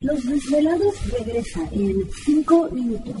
Los desvelados regresa en 5 minutos.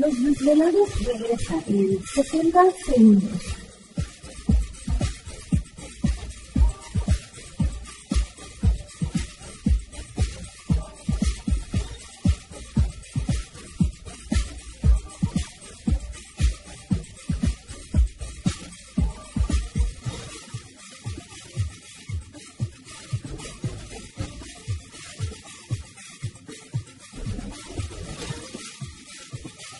Los desvelados regresan en 60 segundos.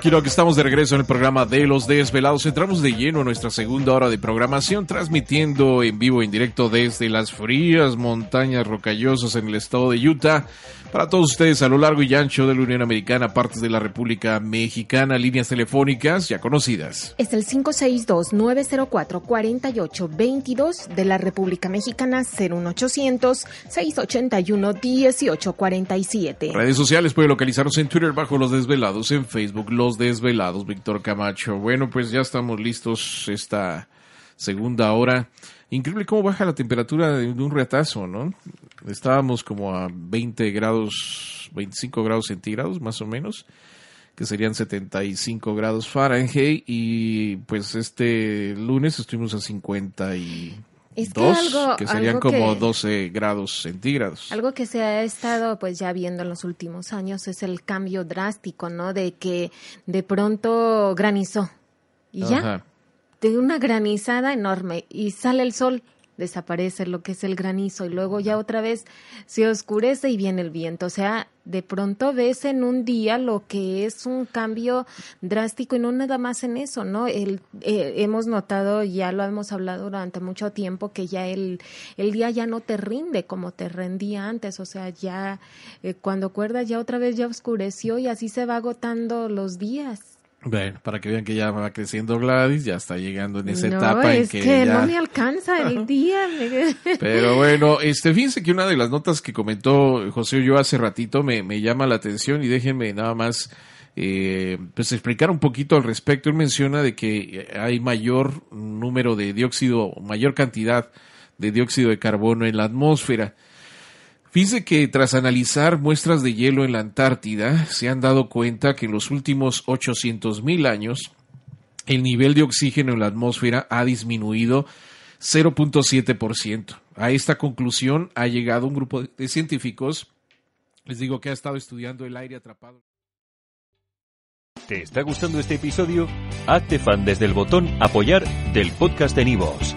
Que estamos de regreso en el programa de Los Desvelados. Entramos de lleno en nuestra segunda hora de programación, transmitiendo en vivo en directo desde las frías montañas rocallosas en el estado de Utah. Para todos ustedes a lo largo y ancho de la Unión Americana, partes de la República Mexicana, líneas telefónicas ya conocidas. Es el 562-904-4822 de la República Mexicana, 01800-681-1847. Redes sociales puede localizarnos en Twitter bajo Los Desvelados, en Facebook Los Desvelados, Víctor Camacho. Bueno, pues ya estamos listos esta segunda hora. Increíble cómo baja la temperatura de un retazo, ¿no? Estábamos como a 20 grados, 25 grados centígrados más o menos, que serían 75 grados Fahrenheit y pues este lunes estuvimos a 50 y que, serían como 12 grados centígrados. Algo que se ha estado pues ya viendo en los últimos años es el cambio drástico, ¿no? De que de pronto granizó y ya de una granizada enorme y sale el sol, desaparece lo que es el granizo y luego ya otra vez se oscurece y viene el viento. O sea, de pronto ves en un día lo que es un cambio drástico y no nada más en eso, ¿no? El, eh, hemos notado, ya lo hemos hablado durante mucho tiempo, que ya el, el día ya no te rinde como te rendía antes, o sea, ya eh, cuando acuerdas ya otra vez ya oscureció y así se va agotando los días. Bueno, para que vean que ya va creciendo Gladys, ya está llegando en esa etapa en que, que no me alcanza el día. Pero bueno, este, fíjense que una de las notas que comentó José yo hace ratito me, me llama la atención y déjenme nada más eh, pues explicar un poquito al respecto. Él menciona de que hay mayor número de dióxido, mayor cantidad de dióxido de carbono en la atmósfera. Fíjense que tras analizar muestras de hielo en la Antártida, se han dado cuenta que en los últimos 800.000 años el nivel de oxígeno en la atmósfera ha disminuido 0.7%. A esta conclusión ha llegado un grupo de científicos, les digo que ha estado estudiando el aire atrapado. ¿Te está gustando este episodio? Hazte fan desde el botón apoyar del podcast de Nivos.